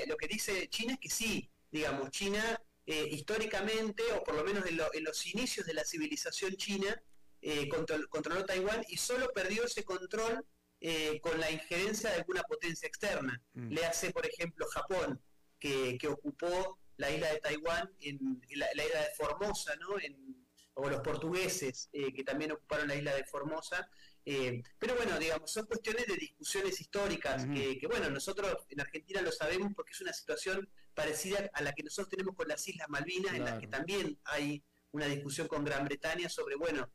lo, que dice China es que sí, digamos, China históricamente, o por lo menos en, los inicios de la civilización china, controló Taiwán y solo perdió ese control eh, con la injerencia de alguna potencia externa. Mm. Le hace, por ejemplo, Japón, que, ocupó la isla de Taiwán, en, la, isla de Formosa, ¿no? o los portugueses, eh, que también ocuparon la isla de Formosa. Eh, pero bueno, digamos, son cuestiones de discusiones históricas, que, bueno, nosotros en Argentina lo sabemos porque es una situación parecida a la que nosotros tenemos con las Islas Malvinas, en las que también hay una discusión con Gran Bretaña sobre, bueno,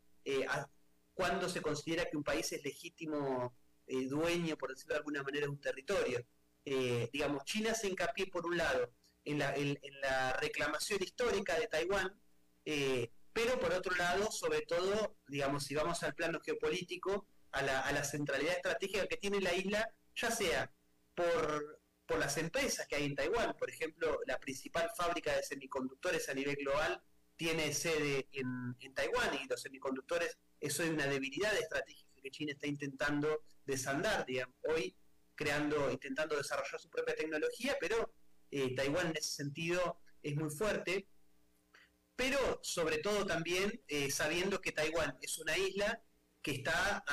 cuándo se considera que un país es legítimo eh, dueño, por decirlo de alguna manera, de un territorio. Eh, digamos, China se hincapié, por un lado, en la, reclamación histórica de Taiwán, eh, pero por otro lado, sobre todo, digamos, si vamos al plano geopolítico, a la, centralidad estratégica que tiene la isla, ya sea por, por las empresas que hay en Taiwán, por ejemplo, la principal fábrica de semiconductores a nivel global tiene sede en, en Taiwán y los semiconductores, eso es una debilidad estratégica China está intentando desandar, digamos, hoy creando, intentando desarrollar su propia tecnología, pero eh, Taiwán en ese sentido es muy fuerte, pero sobre todo también eh, sabiendo que Taiwán es una isla que está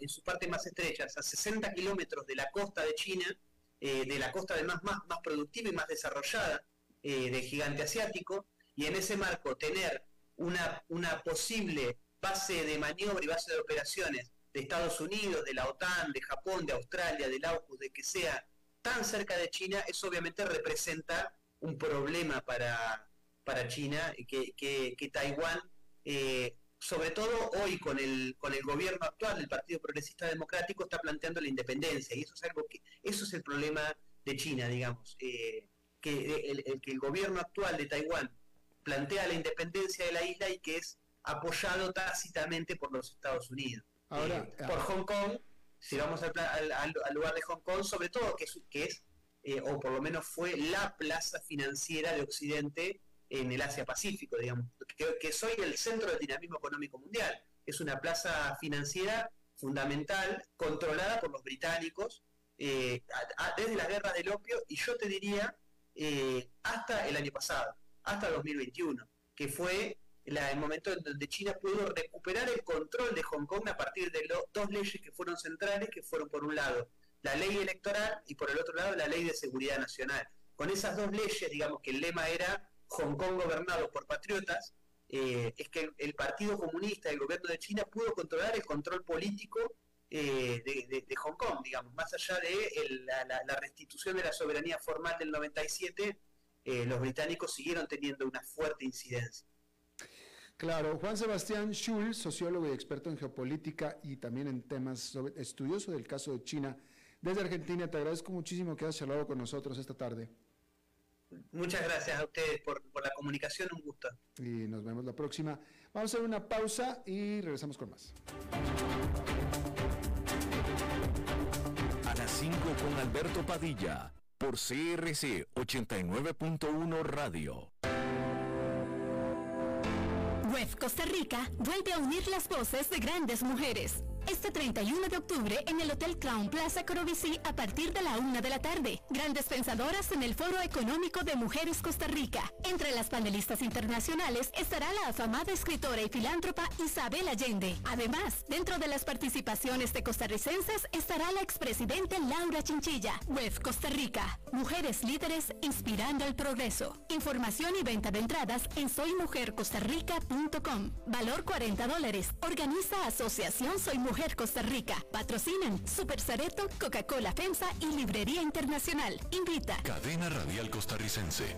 en su parte más estrecha, a 60 kilómetros de la costa de China, eh, de la costa además más, más productiva y más desarrollada del gigante asiático, y en ese marco tener una, una posible base de maniobra y base de operaciones de Estados Unidos, de la OTAN, de Japón, de Australia, del AUKUS, de que sea tan cerca de China, eso obviamente representa un problema para, para China, que, que, Taiwán, eh, sobre todo hoy con el, con el gobierno actual del Partido Progresista Democrático, está planteando la independencia, y eso es algo que, eso es el problema de China, digamos, eh, que el, que el gobierno actual de Taiwán plantea la independencia de la isla y que es apoyado tácitamente por los Estados Unidos. Ahora, eh, por Hong Kong, si vamos al, lugar de Hong Kong, sobre todo que es, que es eh, o por lo menos fue la plaza financiera de Occidente en el Asia-Pacífico, digamos, que, que soy el centro del dinamismo económico mundial. Es una plaza financiera fundamental, controlada por los británicos, eh, desde la guerra del opio, y yo te diría, hasta el año pasado, hasta 2021, que fue el momento en donde China pudo recuperar el control de Hong Kong a partir de dos leyes que fueron centrales, que fueron por un lado la ley electoral y por el otro lado la ley de seguridad nacional. Con esas dos leyes, digamos que el lema era Hong Kong gobernado por patriotas, eh, es que el, Partido Comunista, el gobierno de China, pudo controlar el control político eh, de, Hong Kong, digamos, más allá de la, la, restitución de la soberanía formal del 97 eh, los británicos siguieron teniendo una fuerte incidencia. Claro, Juan Sebastián Schulz, sociólogo y experto en geopolítica y también en temas estudioso del caso de China. Desde Argentina, te agradezco muchísimo que hayas charlado con nosotros esta tarde. Muchas gracias a ustedes por, por la comunicación, un gusto. Y nos vemos la próxima. Vamos a hacer una pausa y regresamos con más. A las 5 con Alberto Padilla, por CRC 89.1 Radio. Costa Rica vuelve a unir las voces de grandes mujeres este 31 de octubre en el Hotel Crown Plaza Corobicí a partir de la una de la tarde. Grandes pensadoras en el Foro Económico de Mujeres Costa Rica. Entre las panelistas internacionales estará la afamada escritora y filántropa Isabel Allende. Además, dentro de las participaciones de costarricenses estará la expresidente Laura Chinchilla. WEF Costa Rica. Mujeres líderes inspirando el progreso. Información y venta de entradas en soymujercostarrica.com. Valor 40 dólares. Organiza Asociación Soy Mujer Mujer Costa Rica. Patrocinan Super Sareto, Coca-Cola FEMSA y Librería Internacional. Invita. Cadena Radial Costarricense.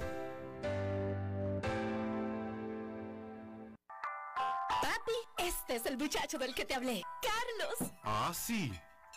Papi, este es el muchacho del que te hablé. Carlos. Ah, sí.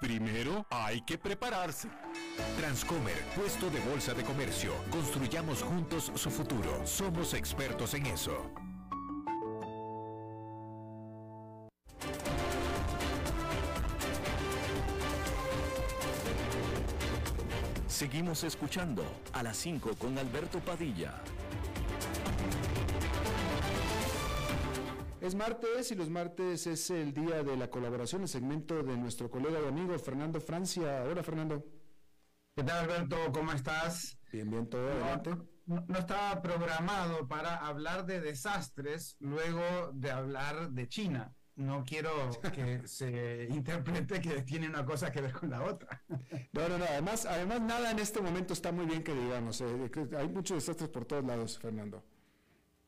primero hay que prepararse. Transcomer, puesto de bolsa de comercio. Construyamos juntos su futuro. Somos expertos en eso. Seguimos escuchando a las 5 con Alberto Padilla. Es martes y los martes es el día de la colaboración, el segmento de nuestro colega y amigo Fernando Francia. Hola Fernando. ¿Qué tal Alberto? ¿Cómo estás? Bien, bien, todo adelante. No, no, estaba programado para hablar de desastres luego de hablar de China. No quiero que [laughs] se interprete que tiene una cosa que ver con la otra. No, no, no. Además, además nada en este momento está muy bien que digamos. Eh, hay muchos desastres por todos lados, Fernando.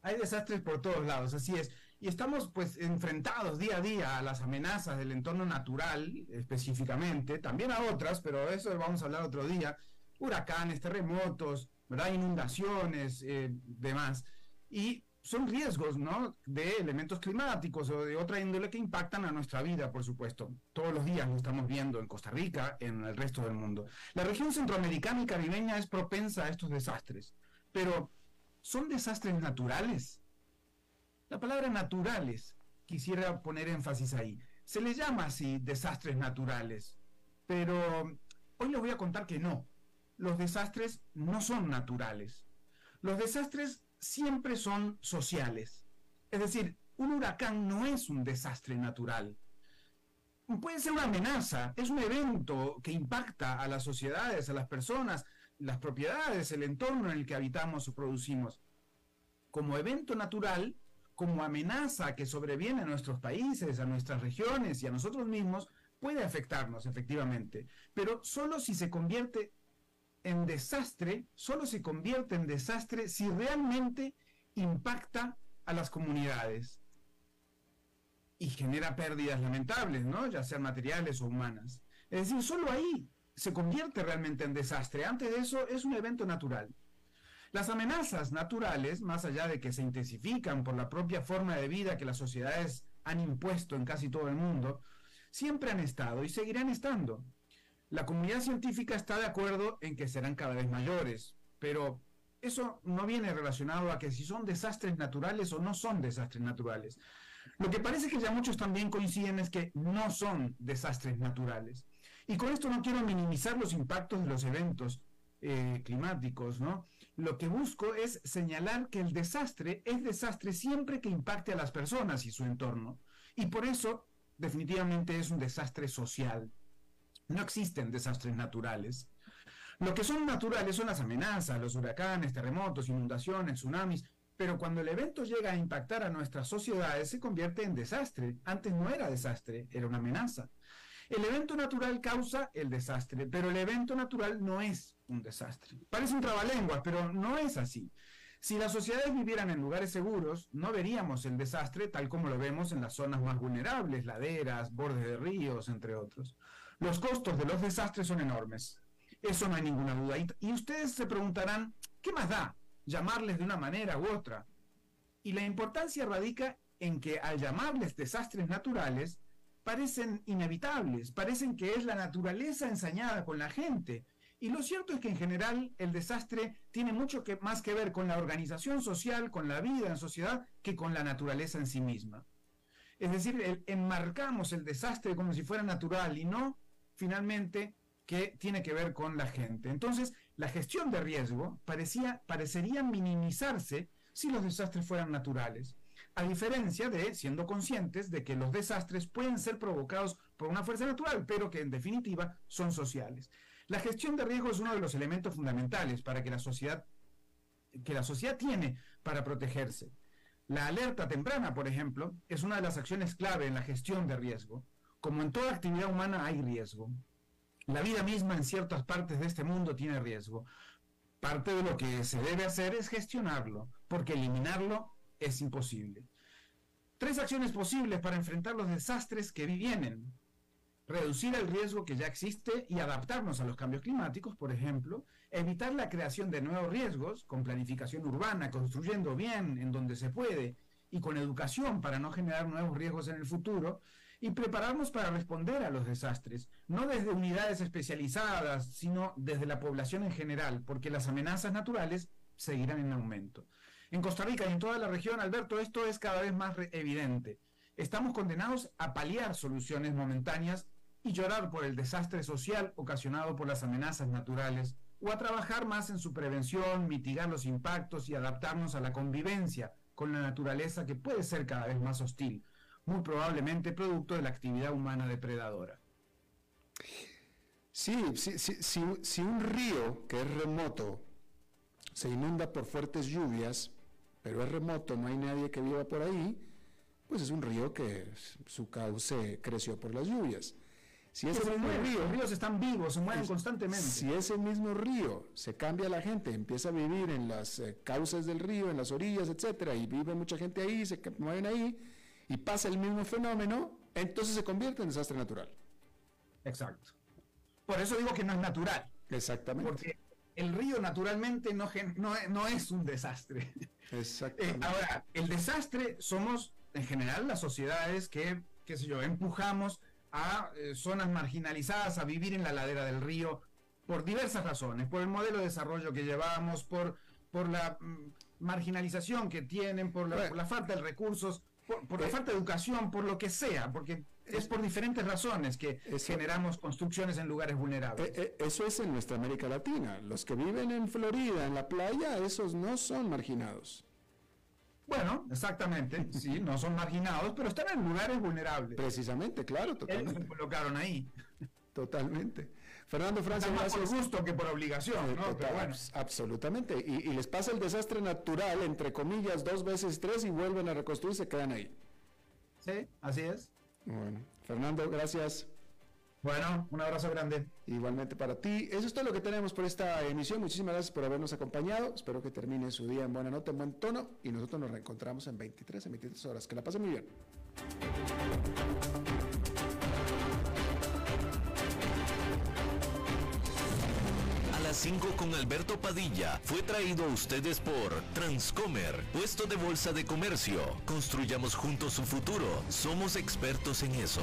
Hay desastres por todos lados, así es y estamos pues enfrentados día a día a las amenazas del entorno natural específicamente, también a otras, pero eso vamos a hablar otro día, huracanes, terremotos, inundaciones, eh, demás, y son riesgos, ¿no? De elementos climáticos o de otra índole que impactan a nuestra vida, por supuesto. Todos los días lo estamos viendo en Costa Rica, en el resto del mundo. La región centroamericana y caribeña es propensa a estos desastres, pero ¿son desastres naturales? La palabra naturales, quisiera poner énfasis ahí. Se les llama así desastres naturales, pero hoy les voy a contar que no. Los desastres no son naturales. Los desastres siempre son sociales. Es decir, un huracán no es un desastre natural. Puede ser una amenaza, es un evento que impacta a las sociedades, a las personas, las propiedades, el entorno en el que habitamos o producimos. Como evento natural, como amenaza que sobreviene a nuestros países, a nuestras regiones y a nosotros mismos, puede afectarnos efectivamente, pero solo si se convierte en desastre, solo se convierte en desastre si realmente impacta a las comunidades y genera pérdidas lamentables, ¿no? Ya sean materiales o humanas. Es decir, solo ahí se convierte realmente en desastre. Antes de eso es un evento natural. Las amenazas naturales, más allá de que se intensifican por la propia forma de vida que las sociedades han impuesto en casi todo el mundo, siempre han estado y seguirán estando. La comunidad científica está de acuerdo en que serán cada vez mayores, pero eso no viene relacionado a que si son desastres naturales o no son desastres naturales. Lo que parece que ya muchos también coinciden es que no son desastres naturales. Y con esto no quiero minimizar los impactos de los eventos eh, climáticos, ¿no? lo que busco es señalar que el desastre es desastre siempre que impacte a las personas y su entorno. Y por eso, definitivamente, es un desastre social. No existen desastres naturales. Lo que son naturales son las amenazas, los huracanes, terremotos, inundaciones, tsunamis, Pero cuando el evento llega a impactar a nuestras sociedades, se convierte en desastre. Antes no era desastre, era una amenaza. El evento natural causa el desastre, pero el evento natural no es un desastre. Parece un trabalenguas, pero no es así. Si las sociedades vivieran en lugares seguros, no veríamos el desastre tal como lo vemos en las zonas más vulnerables, laderas, bordes de ríos, entre otros. Los costos de los desastres son enormes. Eso no hay ninguna duda. Y, y ustedes se preguntarán, ¿qué más da llamarles de una manera u otra? Y la importancia radica en que al llamarles desastres naturales, parecen inevitables, parecen que es la naturaleza ensañada con la gente. Y lo cierto es que en general el desastre tiene mucho más que ver con la organización social, con la vida en sociedad, que con la naturaleza en sí misma. Es decir, enmarcamos el desastre como si fuera natural y no finalmente que tiene que ver con la gente. Entonces, la gestión de riesgo parecía, parecería minimizarse si los desastres fueran naturales a diferencia de siendo conscientes de que los desastres pueden ser provocados por una fuerza natural, pero que en definitiva son sociales. La gestión de riesgo es uno de los elementos fundamentales para que la sociedad que la sociedad tiene para protegerse. La alerta temprana, por ejemplo, es una de las acciones clave en la gestión de riesgo. Como en toda actividad humana hay riesgo. La vida misma en ciertas partes de este mundo tiene riesgo. Parte de lo que se debe hacer es gestionarlo, porque eliminarlo es imposible. Tres acciones posibles para enfrentar los desastres que vienen. Reducir el riesgo que ya existe y adaptarnos a los cambios climáticos, por ejemplo. Evitar la creación de nuevos riesgos con planificación urbana, construyendo bien en donde se puede y con educación para no generar nuevos riesgos en el futuro. Y prepararnos para responder a los desastres, no desde unidades especializadas, sino desde la población en general, porque las amenazas naturales seguirán en aumento. En Costa Rica y en toda la región, Alberto, esto es cada vez más evidente. Estamos condenados a paliar soluciones momentáneas y llorar por el desastre social ocasionado por las amenazas naturales, o a trabajar más en su prevención, mitigar los impactos y adaptarnos a la convivencia con la naturaleza que puede ser cada vez más hostil, muy probablemente producto de la actividad humana depredadora. Sí, si, si un río que es remoto se inunda por fuertes lluvias, pero es remoto, no hay nadie que viva por ahí, pues es un río que su cauce creció por las lluvias. Si ese se mismo mueven, río, los ríos están vivos, se mueven constantemente. si ese mismo río se cambia la gente, empieza a vivir en las eh, cauces del río, en las orillas, etcétera, y vive mucha gente ahí, se mueven ahí, y pasa el mismo fenómeno, entonces se convierte en desastre natural. Exacto. Por eso digo que no es natural. Exactamente. Porque el río naturalmente no, no, es- no es un desastre. Eh, Exactamente. ahora, el desastre somos en general las sociedades que, qué sé yo, empujamos a eh, zonas marginalizadas a vivir en la ladera del río por diversas razones, por el modelo de desarrollo que llevamos, por, por la mm, marginalización que tienen, por la, por la falta de recursos, por, por la Eh, falta de educación, por lo que sea, porque es por diferentes razones que generamos construcciones en lugares vulnerables. Eh, eh, Eso es en nuestra América Latina. Los que viven en Florida, en la playa, esos no son marginados. Bueno, exactamente, sí, [laughs] no son marginados, pero están en lugares vulnerables. Precisamente, claro, Ellos totalmente. se colocaron ahí. Totalmente. Fernando Francia, Están más por gusto que por obligación, Eh, ¿no? total, Pero bueno. abs- Absolutamente. Y, y les pasa el desastre natural, entre comillas, dos veces tres y vuelven a reconstruir y se quedan ahí. Sí, así es. Bueno, Fernando, gracias. Bueno, un abrazo grande. Igualmente para ti. Eso es todo lo que tenemos por esta emisión. Muchísimas gracias por habernos acompañado. Espero que termine su día en buena nota, en buen tono. Y nosotros nos reencontramos en 23, en 23 horas. Que la pasen muy bien. A las 5 con Alberto Padilla fue traído a ustedes por Transcomer, puesto de bolsa de comercio. Construyamos juntos su futuro. Somos expertos en eso.